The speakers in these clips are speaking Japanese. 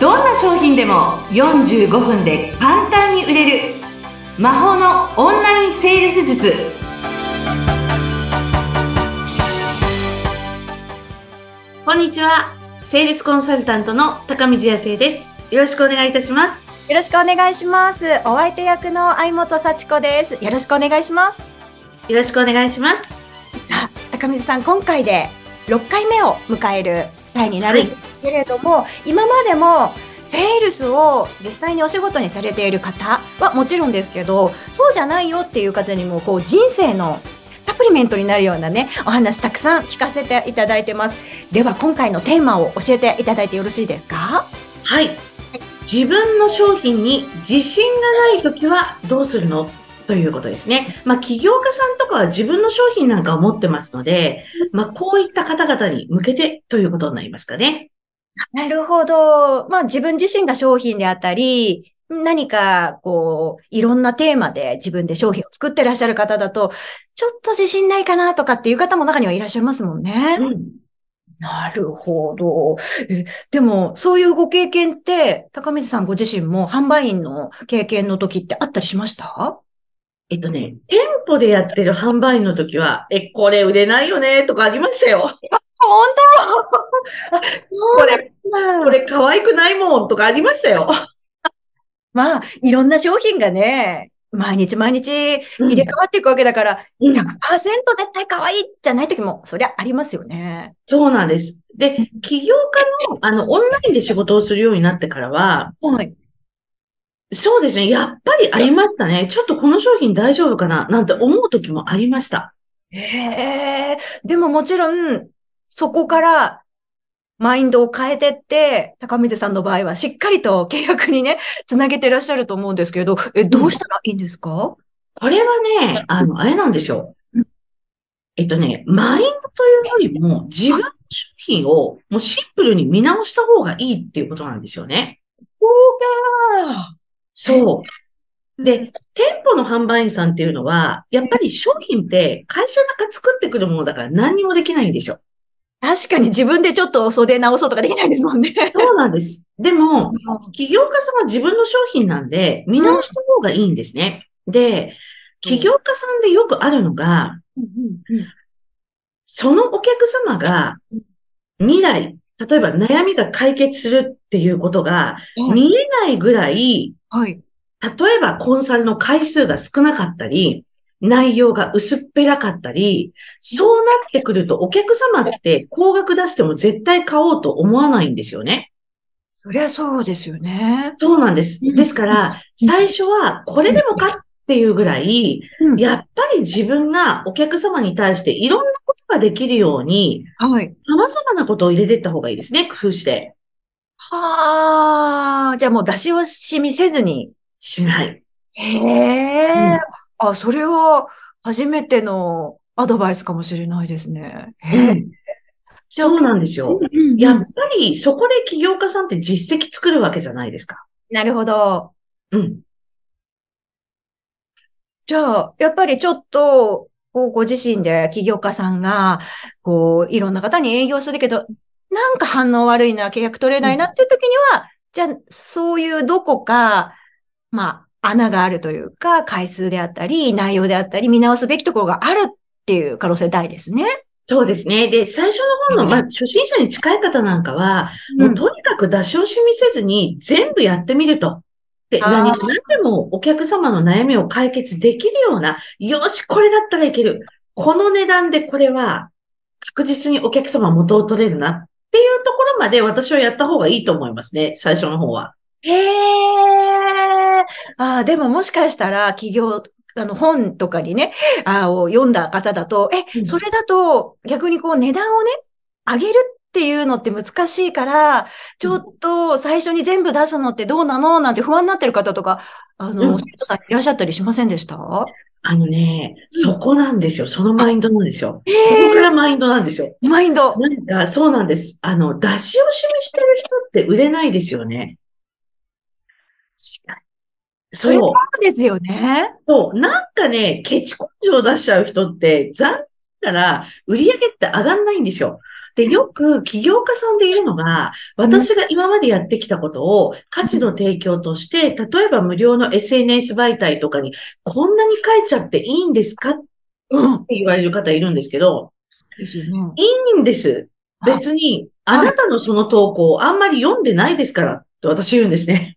どんな商品でも45分で簡単に売れる魔法のオンラインセールス術。こんにちは。セールスコンサルタントの高見康生です。よろしくお願いいたします。よろしくお願いします。お相手役の相本幸子です。よろしくお願いします。よろしくお願いします。さあ高水さん今回で6回目を迎える回になるんですけれども、今までもセールスを実際にお仕事にされている方はもちろんですけどそうじゃないよっていう方にもこう人生のサプリメントになるようなねお話たくさん聞かせていただいてますでは今回のテーマを教えていただいてよろしいですか？はい自分の商品に自信がない時はどうするの？ということですね。まあ、起業家さんとかは自分の商品なんかを持ってますので、まあ、こういった方々に向けてということになりますかね。なるほど。まあ、自分自身が商品であったり、何か、こう、いろんなテーマで自分で商品を作ってらっしゃる方だと、ちょっと自信ないかなとかっていう方も中にはいらっしゃいますもんね。うん、なるほど。えでも、そういうご経験って、高水さんご自身も販売員の経験の時ってあったりしました？えっとね、店舗でやってる販売員の時は、え、これ売れないよね、とかありましたよ。本当これ、これ可愛くないもん、とかありましたよ。まあ、いろんな商品がね、毎日毎日入れ替わっていくわけだから、うん、100%絶対可愛いじゃない時も、そりゃありますよね。そうなんです。で、起業家の、あの、オンラインで仕事をするようになってからは、はい。そうですね。やっぱりありましたね。ちょっとこの商品大丈夫かななんて思う時もありました。へえ。でももちろん、そこからマインドを変えてって、高水さんの場合はしっかりと契約にね、つなげてらっしゃると思うんですけど、え、どうしたらいいんですか、うん、これはね、あの、あれなんでしょう。えっとね、マインドというよりも、自分の商品をもうシンプルに見直した方がいいっていうことなんですよね。そうか。そう。で、店舗の販売員さんっていうのは、やっぱり商品って会社なんか作ってくるものだから何にもできないんでしょ。確かに自分でちょっと袖直そうとかできないですもんね。そうなんです。でも、起業家さんは自分の商品なんで、見直した方がいいんですね。で、起業家さんでよくあるのが、そのお客様が未来、例えば悩みが解決するっていうことが見えないぐらいはい。例えばコンサルの回数が少なかったり、内容が薄っぺらかったり、そうなってくるとお客様って高額出しても絶対買おうと思わないんですよね。そりゃそうですよね。そうなんです。ですから、最初はこれでもかっていうぐらい、やっぱり自分がお客様に対していろんなことができるように、はい。様々なことを入れていった方がいいですね、工夫して。はあ、じゃあもう出し惜しみせずに。しない。へえ、うん、あ、それは初めてのアドバイスかもしれないですね。へえ。そうなんですよ。やっぱりそこで起業家さんって実績作るわけじゃないですか。なるほど。うん。じゃあ、やっぱりちょっと、こう、ご自身で起業家さんが、こう、いろんな方に営業するけど、なんか反応悪いな、契約取れないなっていう時には、うん、じゃあ、そういうどこか、まあ、穴があるというか、回数であったり、内容であったり、見直すべきところがあるっていう可能性大ですね。そうですね。で、最初の方の、まあ、初心者に近い方なんかは、うん、もうとにかく出し惜しみせずに全部やってみると。で、何何でもお客様の悩みを解決できるような、よし、これだったらいける。この値段でこれは確実にお客様元を取れるなっていうところまで私はやった方がいいと思いますね、最初の方は。へえ。ああ、でももしかしたら企業、あの本とかにね、あを読んだ方だと、え、それだと逆にこう値段をね、上げるっていうのって難しいから、ちょっと最初に全部出すのってどうなのなんて不安になってる方とか、あの、生、徒、さんいらっしゃったりしませんでした？あのね、そこなんですよ。そのマインドなんですよ。えー、そこからマインドなんですよ。マインド。なんか、そうなんです。あの、出し惜しみしてる人って売れないですよね。確かに。そう。そうですよね。そう。なんかね、ケチ根性出しちゃう人って残念から売り上げって上がんないんですよ。で、よく起業家さんでいるのが、私が今までやってきたことを価値の提供として、例えば無料の SNS 媒体とかにこんなに書いちゃっていいんですか？っうん。て言われる方いるんですけど、ですよね。いいんです。別に、あなたのその投稿をあんまり読んでないですから、って私言うんですね。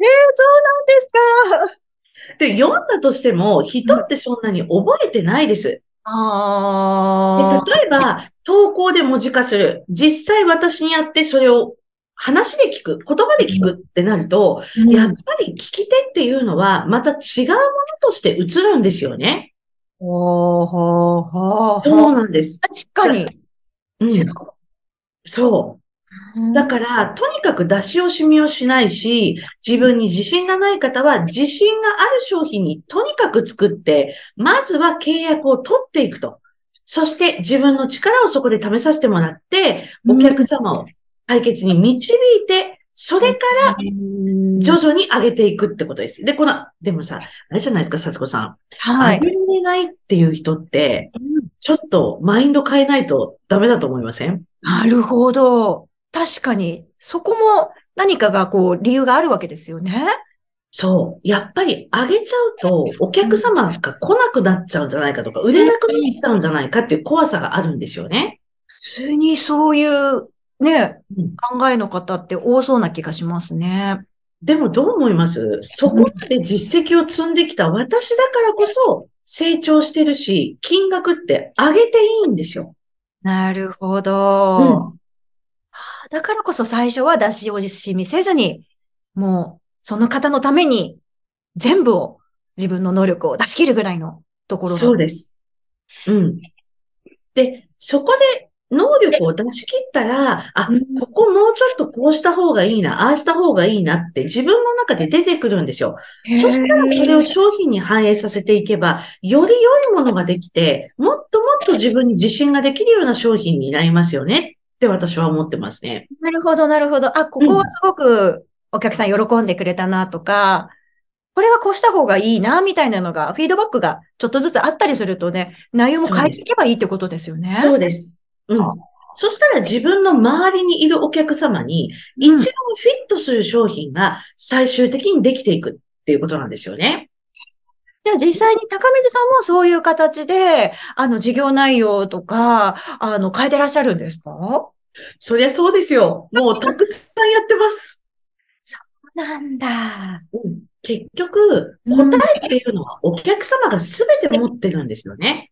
えー、そうなんですか。で、読んだとしても、人ってそんなに覚えてないです。でああ。例えば、投稿で文字化する。実際私にやってそれを話で聞く、言葉で聞くってなると、やっぱり聞き手っていうのはまた違うものとして映るんですよね。ほうほうほう。そうなんです。確かに。うん。そう。だから、とにかく出し惜しみをしないし、自分に自信がない方は、自信がある商品にとにかく作って、まずは契約を取っていくと。そして自分の力をそこで試させてもらって、お客様を解決に導いて、それから徐々に上げていくってことです。で、この、でもさ、あれじゃないですか、さつこさん。はい。上げれないっていう人って、うんちょっとマインド変えないとダメだと思いません？なるほど。確かに、そこも何かがこう、理由があるわけですよね。そう。やっぱり上げちゃうと、お客様が来なくなっちゃうんじゃないかとか、売れなくなっちゃうんじゃないかっていう怖さがあるんですよね。普通にそういうね、うん考えの方って多そうな気がしますね。でもどう思います？そこまで実績を積んできた私だからこそ成長してるし、金額って上げていいんですよ。なるほど。うんはあだからこそ最初は出し惜しみせずに、もうその方のために全部を自分の能力を出し切るぐらいのところがそうです。うん。で、そこで能力を出し切ったら、あうん、ここもうちょっとこうした方がいいな、ああした方がいいなって自分の中で出てくるんですよ。そしたらそれを商品に反映させていけば、より良いものができて、もっともっと自分に自信ができるような商品になりますよねって私は思ってますね。なるほど、なるほど。あ、ここはすごくお客さん喜んでくれたなとか、これはこうした方がいいな、みたいなのが、フィードバックがちょっとずつあったりするとね、内容も変えていけばいいってことですよね。そうです。うん。そしたら自分の周りにいるお客様に一番フィットする商品が最終的にできていくっていうことなんですよね。じゃあ実際に高水さんもそういう形で、あの、事業内容とか、あの、変えてらっしゃるんですか？そりゃそうですよ。もうたくさんやってます。なんだ。うん結局、答えっていうのはお客様が全て持ってるんですよね。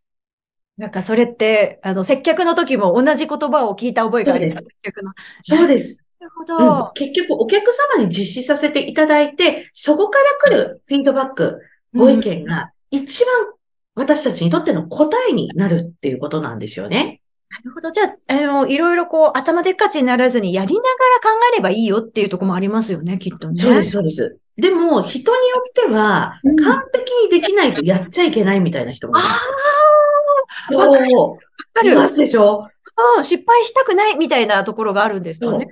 なんかそれって、あの、接客の時も同じ言葉を聞いた覚えがあります。そう接客の。そうです。なるほうんど。結局、お客様に実施させていただいて、そこから来るフィードバック、ご意見が一番私たちにとっての答えになるっていうことなんですよね。なるほど。じゃあ、あの、いろいろこう、頭でっかちにならずにやりながら考えればいいよっていうところもありますよね、きっとね。そうです、そうです。でも、人によってはうん、完璧にできないとやっちゃいけないみたいな人もいある。わかる。わかるいますでしょ？うん失敗したくないみたいなところがあるんですかね。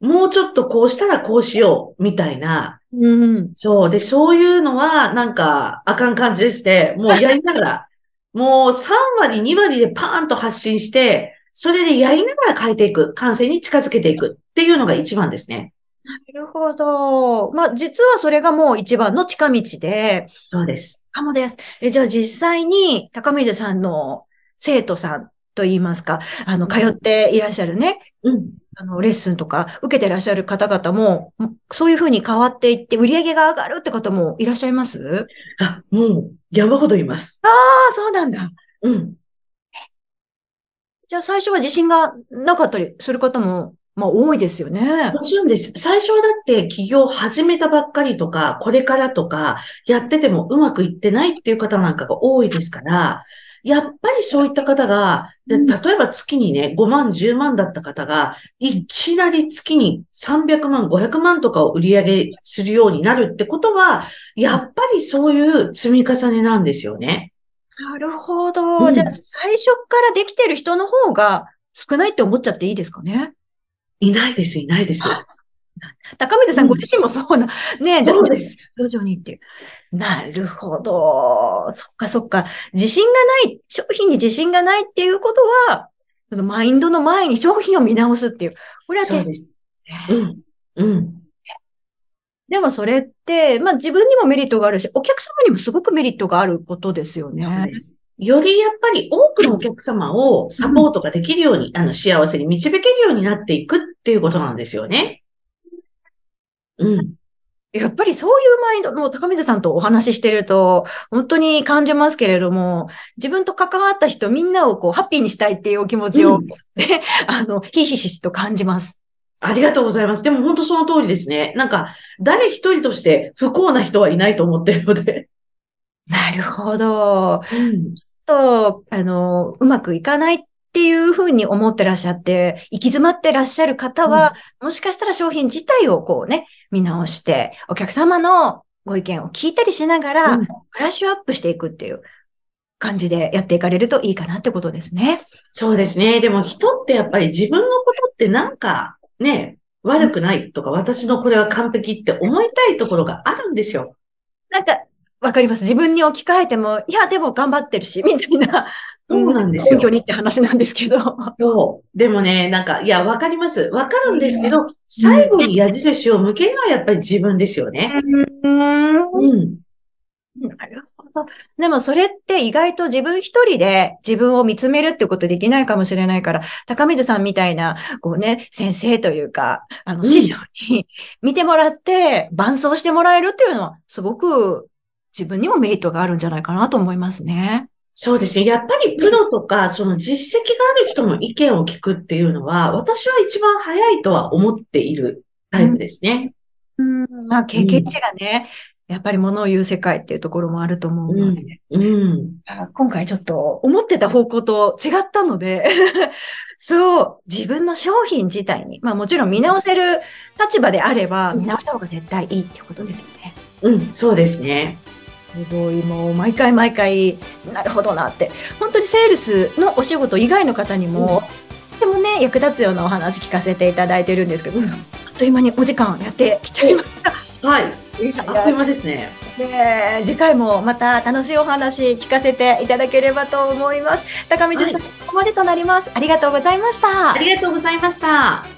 もうちょっとこうしたらこうしよう、みたいな。うん。そう。で、そういうのは、なんか、あかん感じですね。もうやりながら、もう3割、2割でパーンと発信して、それでやりながら変えていく。完成に近づけていくっていうのが一番ですね。なるほど。まあ、実はそれがもう一番の近道で、そうです。かもです。え、じゃあ実際に高水さんの生徒さんといいますか、あの、通っていらっしゃるね、うん。あの、レッスンとか受けてらっしゃる方々も、んそういうふうに変わっていって売り上げが上がるって方もいらっしゃいます？あ、もう、山ほどいます。ああ、そうなんだ。うん。じゃあ最初は自信がなかったりする方も、まあ多いですよね。もちろんです。最初はだって起業始めたばっかりとか、これからとか、やっててもうまくいってないっていう方なんかが多いですから、やっぱりそういった方が、でうん例えば月にね、5万、10万だった方が、いきなり月に300万、500万とかを売り上げするようになるってことは、やっぱりそういう積み重ねなんですよね。なるほど。うんじゃあ最初からできてる人の方が少ないって思っちゃっていいですかね？いないです、いないです。高水さんご自身もそうな、ね、そうです。徐々にっていう。なるほど。そっかそっか。自信がない、商品に自信がないっていうことは、そのマインドの前に商品を見直すっていう。これは決そうです。うん。うん。でもそれって、まあ自分にもメリットがあるし、お客様にもすごくメリットがあることですよね。そうです。よりやっぱり多くのお客様をサポートができるように、あの、幸せに導けるようになっていくっていうことなんですよね。うん。やっぱりそういうマインド、もう高水さんとお話ししてると、本当に感じますけれども、自分と関わった人みんなをこう、ハッピーにしたいっていうお気持ちを、うん ね、あの、ひしひしと感じます。ありがとうございます。でも本当その通りですね。なんか、誰一人として不幸な人はいないと思ってるので。なるほど。うん。と、あの、うまくいかないっていうふうに思ってらっしゃって、行き詰まってらっしゃる方は、もしかしたら商品自体をこうね、見直して、お客様のご意見を聞いたりしながら、うんブラッシュアップしていくっていう感じでやっていかれるといいかなってことですね。そうですね。でも人ってやっぱり自分のことってなんかね、悪くないとか、私のこれは完璧って思いたいところがあるんですよ。なんか、わかります。自分に置き換えても、いや、でも頑張ってるし、みたいな。そうなんですよ根拠にって話なんですけど。そう。でもね、なんか、いや、わかります。わかるんですけど、最後に矢印を向けるのはやっぱり自分ですよね。うんうん。なるほど。でもそれって意外と自分一人で自分を見つめるってことできないかもしれないから、高水さんみたいな、こうね、先生というか、あの、ん師匠に見てもらって、伴走してもらえるっていうのは、すごく自分にもメリットがあるんじゃないかなと思いますね。そうですね。やっぱりプロとか、その実績がある人の意見を聞くっていうのは、私は一番早いとは思っているタイプですね。うん、まあ、経験値がね、やっぱり物を言う世界っていうところもあると思うので、うん。あ今回ちょっと思ってた方向と違ったので、そう、自分の商品自体に、まあもちろん見直せる立場であれば、うん見直した方が絶対いいってことですよね。うん、そうですね。すごい、もう毎回毎回、なるほどなって。本当にセールスのお仕事以外の方にも、とてもね、役立つようなお話聞かせていただいてるんですけど、あっという間にお時間やってきちゃいました。はい。あっという間ですね。ねえ次回もまた楽しいお話聞かせていただければと思います。高水さん、はいここまでとなります。ありがとうございましたあ。りがとうございました。